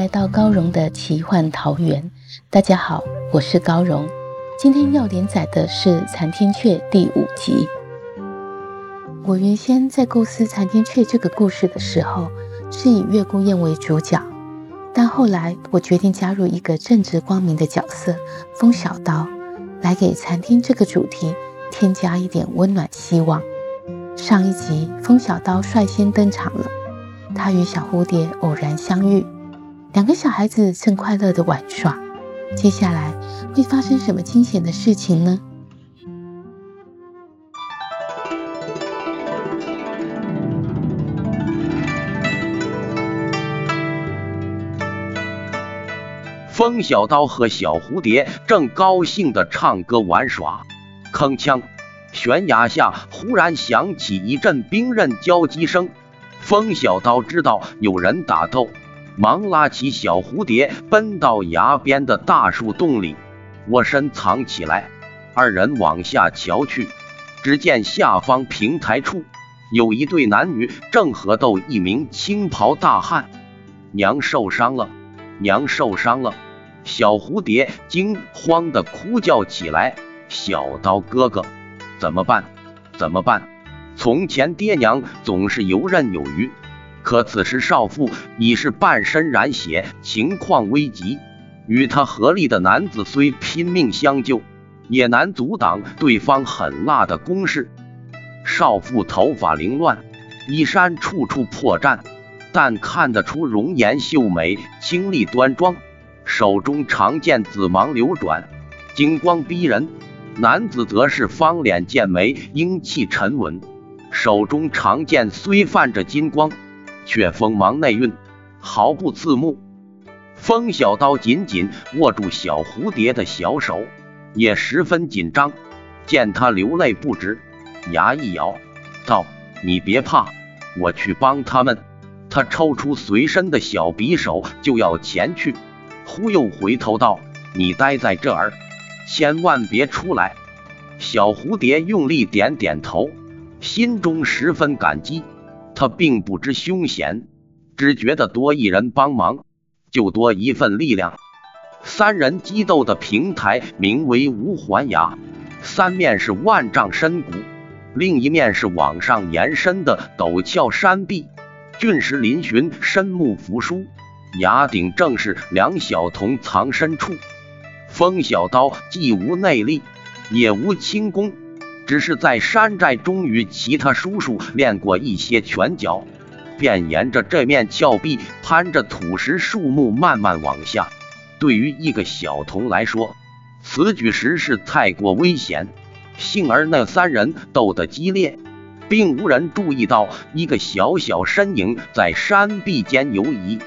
来到高荣的奇幻桃源。大家好，我是高荣。今天要连载的是《残天阙》第五集。我原先在构思《残天阙》这个故事的时候，是以月孤雁为主角，但后来我决定加入一个正直光明的角色——风小刀，来给残天这个主题添加一点温暖希望。上一集，风小刀率先登场了，他与小蝴蝶偶然相遇。两个小孩子正快乐的玩耍，接下来会发生什么惊险的事情呢？风小刀和小蝴蝶正高兴的唱歌玩耍，铿锵，悬崖下忽然响起一阵兵刃交击声。风小刀知道有人打斗。忙拉起小蝴蝶，奔到崖边的大树洞里，我身藏起来。二人往下瞧去，只见下方平台处有一对男女正合斗一名青袍大汉。娘受伤了，娘受伤了！小蝴蝶惊慌的哭叫起来：“小刀哥哥，怎么办？怎么办？从前爹娘总是游刃有余。”可此时少妇已是半身染血，情况危急。与他合力的男子虽拼命相救，也难阻挡对方狠辣的攻势。少妇头发凌乱，衣衫处处破绽，但看得出容颜秀美，清丽端庄。手中长剑紫芒流转，金光逼人。男子则是方脸剑眉，英气沉稳，手中长剑虽泛着金光。却锋芒内蕴，毫不刺目。风小刀紧紧握住小蝴蝶的小手，也十分紧张。见他流泪不止，牙一咬，道：“你别怕，我去帮他们。”他抽出随身的小匕首就要前去，忽又回头道：“你待在这儿，千万别出来。”小蝴蝶用力点点头，心中十分感激。他并不知凶险，只觉得多一人帮忙，就多一份力量。三人激斗的平台名为无环崖，三面是万丈深谷，另一面是往上延伸的陡峭山壁，峻石嶙峋，深木扶疏。崖顶正是两小童藏身处。风小刀既无内力，也无轻功。只是在山寨中与其他叔叔练过一些拳脚，便沿着这面峭壁攀着土石树木慢慢往下。对于一个小童来说，此举实是太过危险。幸而那三人斗得激烈，并无人注意到一个小小身影在山壁间游移。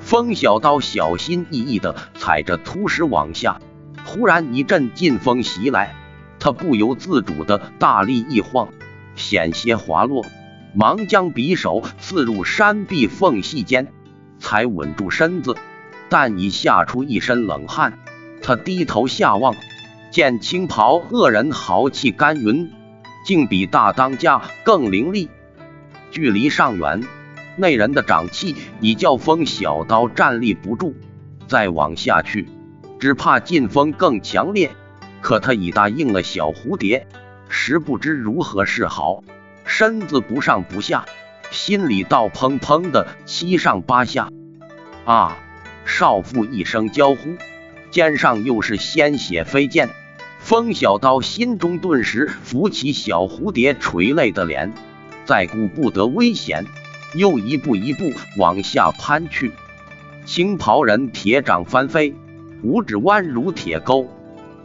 风小刀小心翼翼地踩着凸石往下，忽然一阵劲风袭来。他不由自主的大力一晃，险些滑落，忙将匕首刺入山壁缝隙间，才稳住身子，但已吓出一身冷汗。他低头下望，见青袍恶人豪气干云，竟比大当家更凌厉。距离尚远，那人的掌气已叫风小刀站立不住，再往下去，只怕劲风更强烈。可他已答应了小蝴蝶，实不知如何是好，身子不上不下，心里倒砰砰的七上八下。啊！少妇一声娇呼，肩上又是鲜血飞溅。风小刀心中顿时浮起小蝴蝶垂泪的脸，再顾不得危险，又一步一步往下攀去。青袍人铁掌翻飞。五指弯如铁钩，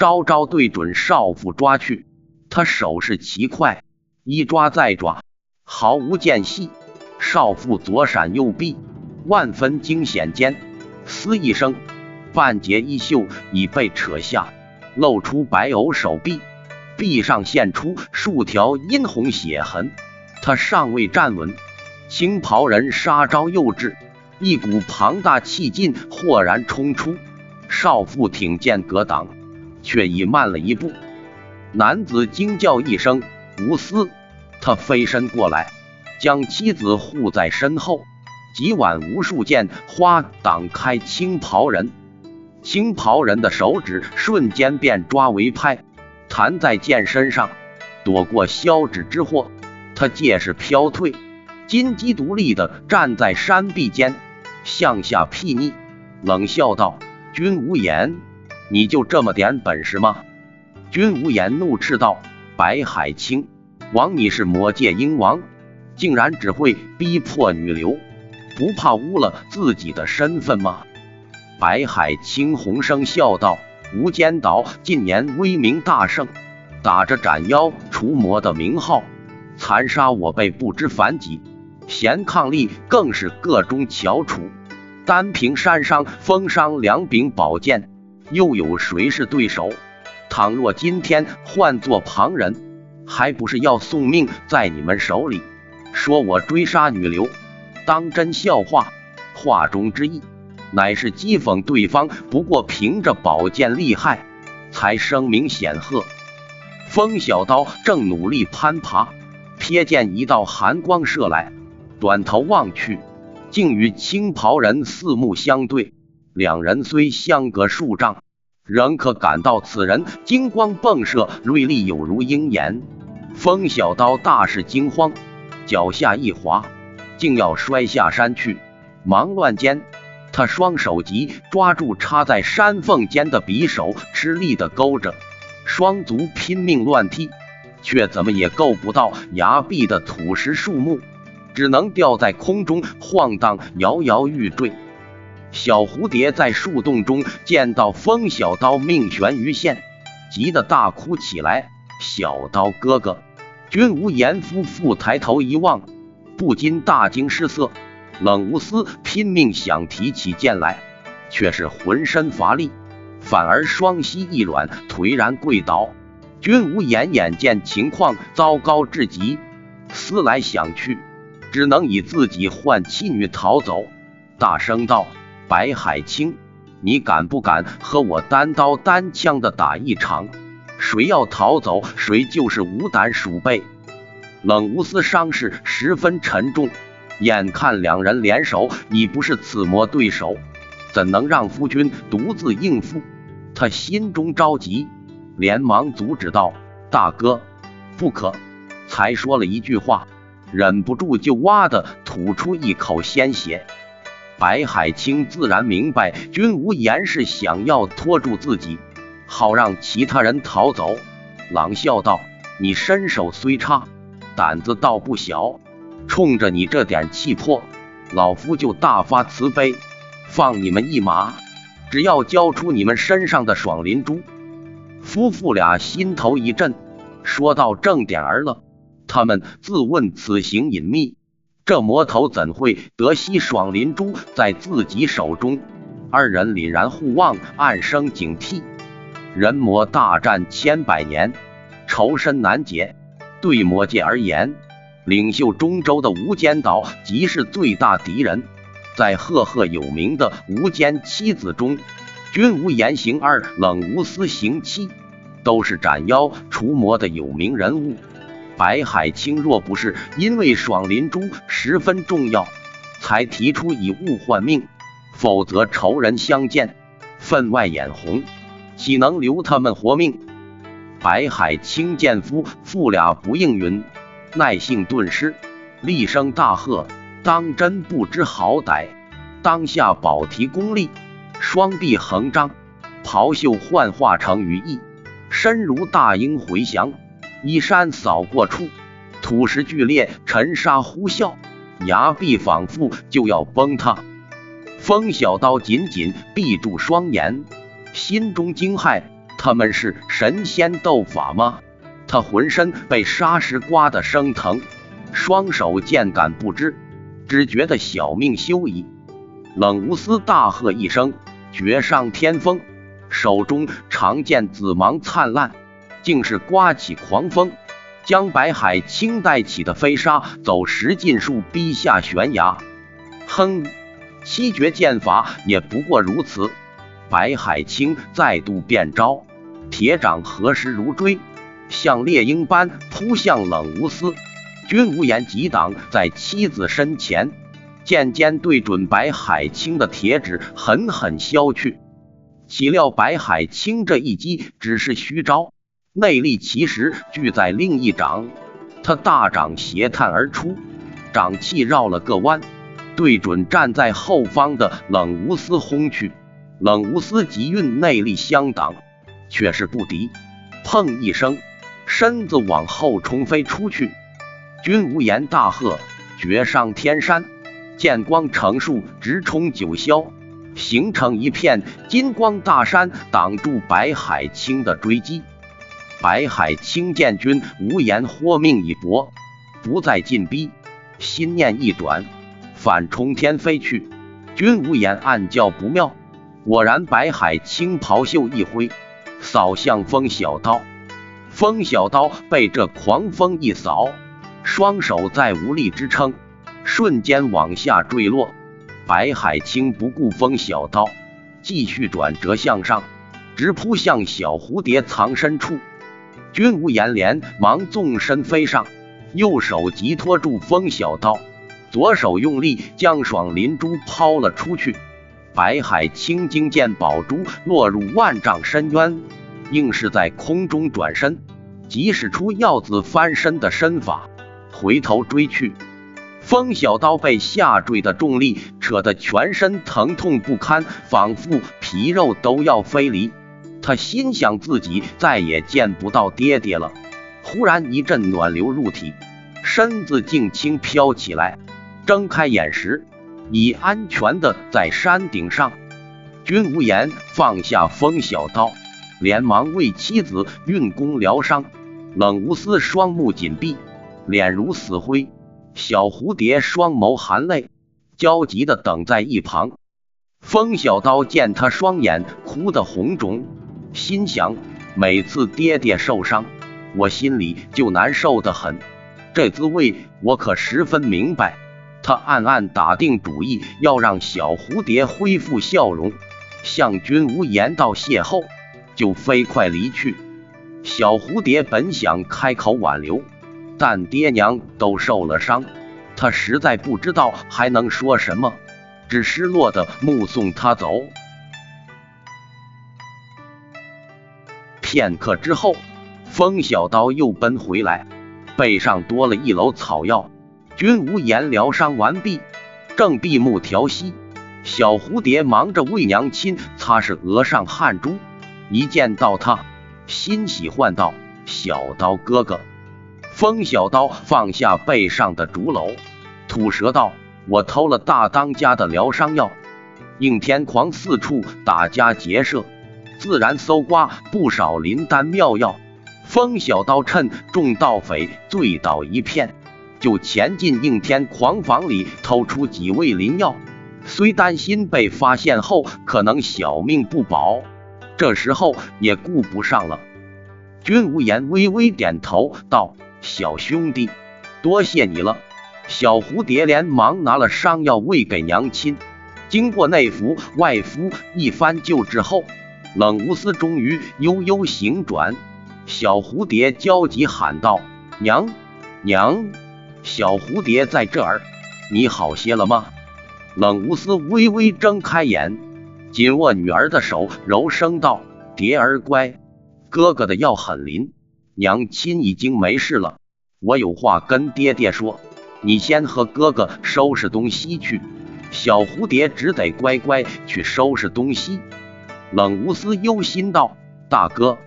招招对准少妇抓去。他手势奇快，一抓再抓，毫无间隙。少妇左闪右避，万分惊险间，嘶一声，半截衣袖已被扯下，露出白藕手臂，臂上现出数条殷红血痕。他尚未站稳，青袍人杀招又至，一股庞大气劲豁然冲出。少妇挺剑格挡，却已慢了一步。男子惊叫一声：“无私！”他飞身过来，将妻子护在身后。几晚无数剑花挡开青袍人，青袍人的手指瞬间便抓为拍，弹在剑身上，躲过削指之祸。他借势飘退，金鸡独立的站在山壁间，向下睥睨，冷笑道：“君无言，你就这么点本事吗？”君无言怒斥道：“白海清，枉你是魔界鹰王，竟然只会逼迫女流，不怕污了自己的身份吗？”白海清红声笑道：“无间岛近年威名大盛，打着斩妖除魔的名号，残杀我辈不知凡几，贤伉俪更是个中翘楚。单凭山上风伤两柄宝剑，又有谁是对手？”倘若今天换做旁人，还不是要送命在你们手里？说我追杀女流，当真笑话。话中之意，乃是讥讽对方不过凭着宝剑厉害，才声名显赫。风小刀正努力攀爬，瞥见一道寒光射来，转头望去，竟与青袍人四目相对。两人虽相隔数丈。仍可感到此人金光迸射，锐利有如鹰眼。风小刀大是惊慌，脚下一滑，竟要摔下山去。忙乱间，他双手急抓住插在山缝间的匕首，吃力的勾着，双足拼命乱踢，却怎么也够不到崖壁的土石树木，只能吊在空中晃荡，摇摇欲坠。小蝴蝶在树洞中见到风小刀命悬于线，急得大哭起来。小刀哥哥，君无言夫妇抬头一望，不禁大惊失色。冷无私拼命想提起剑来，却是浑身乏力，反而双膝一软，颓然跪倒。君无言眼见情况糟糕至极，思来想去，只能以自己换妻女逃走，大声道。白海清，你敢不敢和我单刀单枪的打一场？谁要逃走，谁就是无胆鼠辈。冷无私伤势十分沉重，眼看两人联手已不是此魔对手，怎能让夫君独自应付？他心中着急，连忙阻止道：“大哥，不可！”才说了一句话，忍不住就哇的吐出一口鲜血。白海清自然明白，君无言是想要拖住自己，好让其他人逃走。朗笑道：“你身手虽差，胆子倒不小。冲着你这点气魄，老夫就大发慈悲，放你们一马。只要交出你们身上的爽灵珠。”夫妇俩心头一震，说到正点儿了。他们自问此行隐秘。这魔头怎会得悉爽灵珠在自己手中？二人凛然互望，暗生警惕。人魔大战千百年，仇深难解。对魔界而言，领袖中州的无间岛即是最大敌人。在赫赫有名的无间七子中，君无言行二，冷无私行七，都是斩妖除魔的有名人物。白海清若不是因为爽灵珠十分重要，才提出以物换命，否则仇人相见，分外眼红，岂能留他们活命？白海清见夫妇俩不应允，耐性顿失，厉声大喝：“当真不知好歹！”当下宝提功力，双臂横张，袍袖幻化成羽翼，身如大鹰回翔。一山扫过处，土石剧烈，尘沙呼啸，崖壁仿佛就要崩塌。风小刀紧紧闭住双眼，心中惊骇：他们是神仙斗法吗？他浑身被沙石刮得生疼，双手渐感不支，只觉得小命休矣。冷无私大喝一声，绝上天风，手中长剑紫芒灿烂，竟是刮起狂风，将白海清带起的飞沙走石尽数逼下悬崖。哼，七绝剑法也不过如此。白海清再度变招，铁掌何时如锥。像猎鹰般扑向冷无私，君无言急挡在妻子身前，剑尖对准白海清的铁指，狠狠削去。岂料白海清这一击只是虚招，内力其实聚在另一掌。他大掌斜探而出，掌气绕了个弯，对准站在后方的冷无私轰去。冷无私急运内力相挡，却是不敌。砰一声。身子往后冲飞出去，君无言大喝：“绝上天山！”剑光成束，直冲九霄，形成一片金光大山，挡住白海清的追击。白海清见君无言豁命一搏，不再进逼，心念一转，反冲天飞去。君无言暗叫不妙，果然，白海清袍袖一挥，扫向风小刀。风小刀被这狂风一扫，双手再无力支撑，瞬间往下坠落。白海清不顾风小刀，继续转折向上，直扑向小蝴蝶藏身处。君无言连忙纵身飞上，右手急拖住风小刀，左手用力将爽灵珠抛了出去。白海清惊见宝珠落入万丈深渊。硬是在空中转身，即使出耀子翻身的身法，回头追去。风小刀被下坠的重力扯得全身疼痛不堪，仿佛皮肉都要飞离。他心想自己再也见不到爹爹了。忽然一阵暖流入体，身子竟轻飘起来。睁开眼时，已安全的在山顶上。君无言放下风小刀。连忙为妻子运功疗伤，冷无私双目紧闭，脸如死灰。小蝴蝶双眸含泪，焦急的等在一旁。风小刀见他双眼哭得红肿，心想：每次爹爹受伤，我心里就难受的很，这滋味我可十分明白。他暗暗打定主意，要让小蝴蝶恢复笑容，向君无言道谢后。就飞快离去。小蝴蝶本想开口挽留，但爹娘都受了伤，他实在不知道还能说什么，只失落的目送他走。片刻之后，风小刀又奔回来，背上多了一篓草药。君无言疗伤完毕，正闭目调息，小蝴蝶忙着为娘亲擦拭额上汗珠。一见到他，欣喜唤道：“小刀哥哥！”风小刀放下背上的竹篓，吐舌道：“我偷了大当家的疗伤药。”应天狂四处打家劫舍，自然搜刮不少灵丹妙药。风小刀趁众盗匪醉倒一片，就潜进应天狂房里偷出几味灵药，虽担心被发现后可能小命不保。这时候也顾不上了。君无言微微点头道：“小兄弟，多谢你了。”小蝴蝶连忙拿了伤药喂给娘亲。经过内服外敷一番救治后，冷无私终于悠悠醒转。小蝴蝶焦急喊道：“娘娘，小蝴蝶在这儿，你好些了吗？”冷无私微微睁开眼。紧握女儿的手，柔声道：“蝶儿乖，哥哥的药很灵，娘亲已经没事了。我有话跟爹爹说，你先和哥哥收拾东西去。”小蝴蝶只得乖乖去收拾东西。冷无私忧心道：“大哥，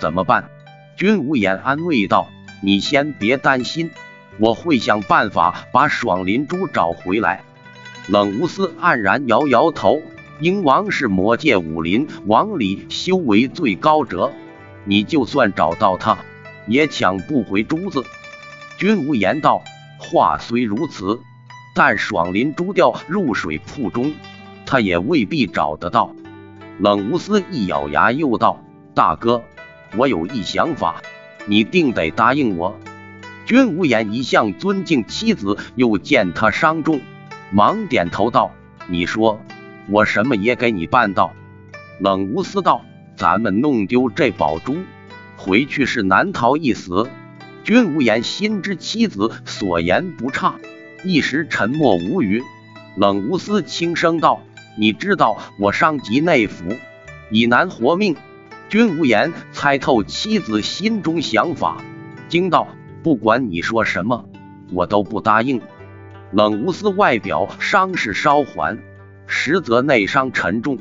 怎么办？”君无言安慰道：“你先别担心，我会想办法把爽灵珠找回来。”冷无私黯然摇摇头。鹰王是魔界武林王里修为最高者，你就算找到他，也抢不回珠子。君无言道：“话虽如此，但爽林珠掉入水库中，他也未必找得到。”冷无私一咬牙，又道：“大哥，我有一想法，你定得答应我。”君无言一向尊敬妻子，又见他伤重，忙点头道：“你说，我什么也给你办到。”冷无私道：“咱们弄丢这宝珠，回去是难逃一死。”君无言心知妻子所言不差，一时沉默无语。冷无私轻声道。你知道我伤及内府，以难活命。君无言猜透妻子心中想法，惊道：“不管你说什么，我都不答应。”冷无私外表伤势稍缓，实则内伤沉重。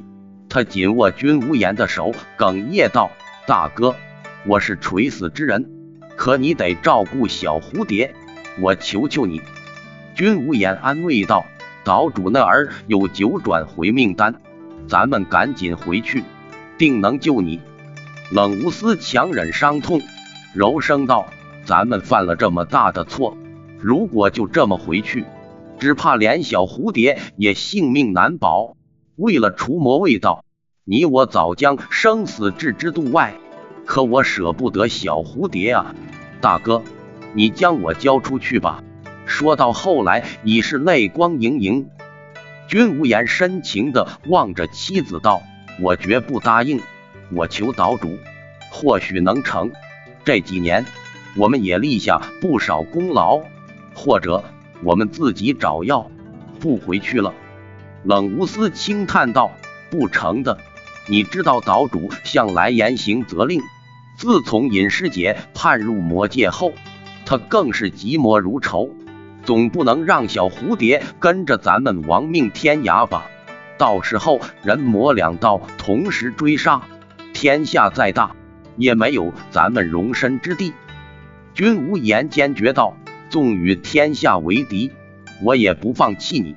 他紧握君无言的手，哽咽道：“大哥，我是垂死之人，可你得照顾小蝴蝶，我求求你。”君无言安慰道。岛主那儿有九转回命丹，咱们赶紧回去，定能救你。冷无私强忍伤痛，柔声道：“咱们犯了这么大的错，如果就这么回去，只怕连小蝴蝶也性命难保。为了除魔卫道，你我早将生死置之度外。可我舍不得小蝴蝶啊，大哥，你将我交出去吧。”说到后来，已是泪光盈盈。君无言深情地望着妻子道：“我绝不答应，我求岛主，或许能成。这几年，我们也立下不少功劳，或者我们自己找药，不回去了。”冷无私轻叹道：“不成的。你知道岛主向来严行责令，自从尹师姐叛入魔界后，他更是嫉魔如仇。”总不能让小蝴蝶跟着咱们亡命天涯吧？到时候人魔两道同时追杀，天下再大也没有咱们容身之地。君无言坚决道：“纵与天下为敌，我也不放弃你。”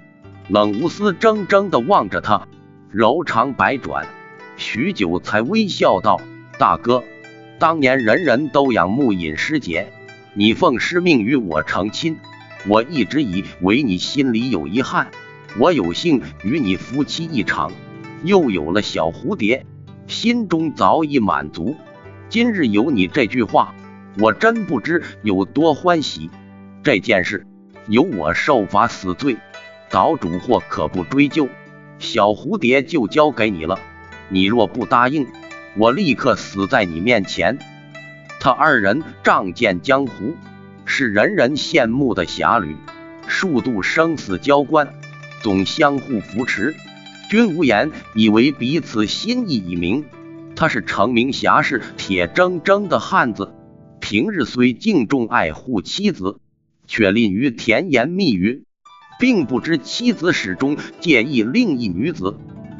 冷无私怔怔地望着他，柔肠百转，许久才微笑道：“大哥，当年人人都仰慕尹师姐，你奉师命与我成亲。”我一直以为你心里有遗憾，我有幸与你夫妻一场，又有了小蝴蝶，心中早已满足。今日有你这句话，我真不知有多欢喜。这件事由我受罚死罪，岛主或可不追究，小蝴蝶就交给你了。你若不答应，我立刻死在你面前。他二人仗剑江湖。是人人羡慕的侠侣，数度生死交关，总相互扶持。君无言以为彼此心意已明。他是成名侠士，铁铮铮的汉子，平日虽敬重爱护妻子，却吝于甜言蜜语，并不知妻子始终介意另一女子。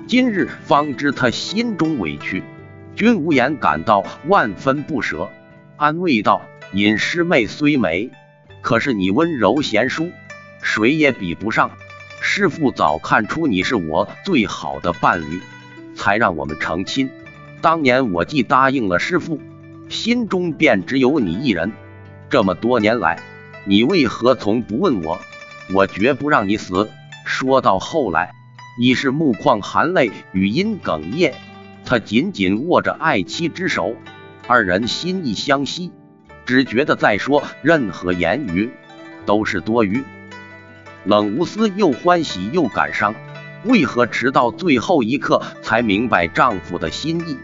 今日方知他心中委屈，君无言感到万分不舍，安慰道。尹师妹虽美，可是你温柔贤淑，谁也比不上。师父早看出你是我最好的伴侣，才让我们成亲。当年我既答应了师父，心中便只有你一人。这么多年来，你为何从不问我？我绝不让你死。说到后来，已是目眶含泪，语音哽咽。他紧紧握着爱妻之手，二人心意相惜。只觉得再说任何言语都是多余。冷无私又欢喜又感伤，为何迟到最后一刻才明白丈夫的心意？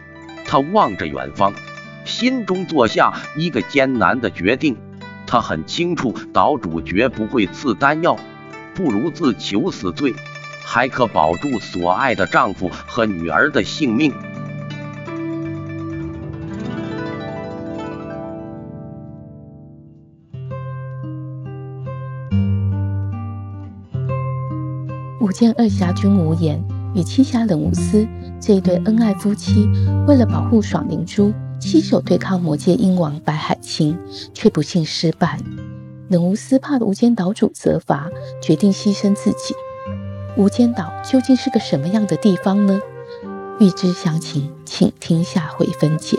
她望着远方，心中做下一个艰难的决定。她很清楚，岛主绝不会赐丹药，不如自求死罪，还可保住所爱的丈夫和女儿的性命。舞剑二侠君无言与七侠冷无私这一对恩爱夫妻，为了保护爽灵珠，携手对抗魔界鹰王白海清，却不幸失败。冷无私怕无间岛主责罚，决定牺牲自己。无间岛究竟是个什么样的地方呢？欲知详情，请听下回分解。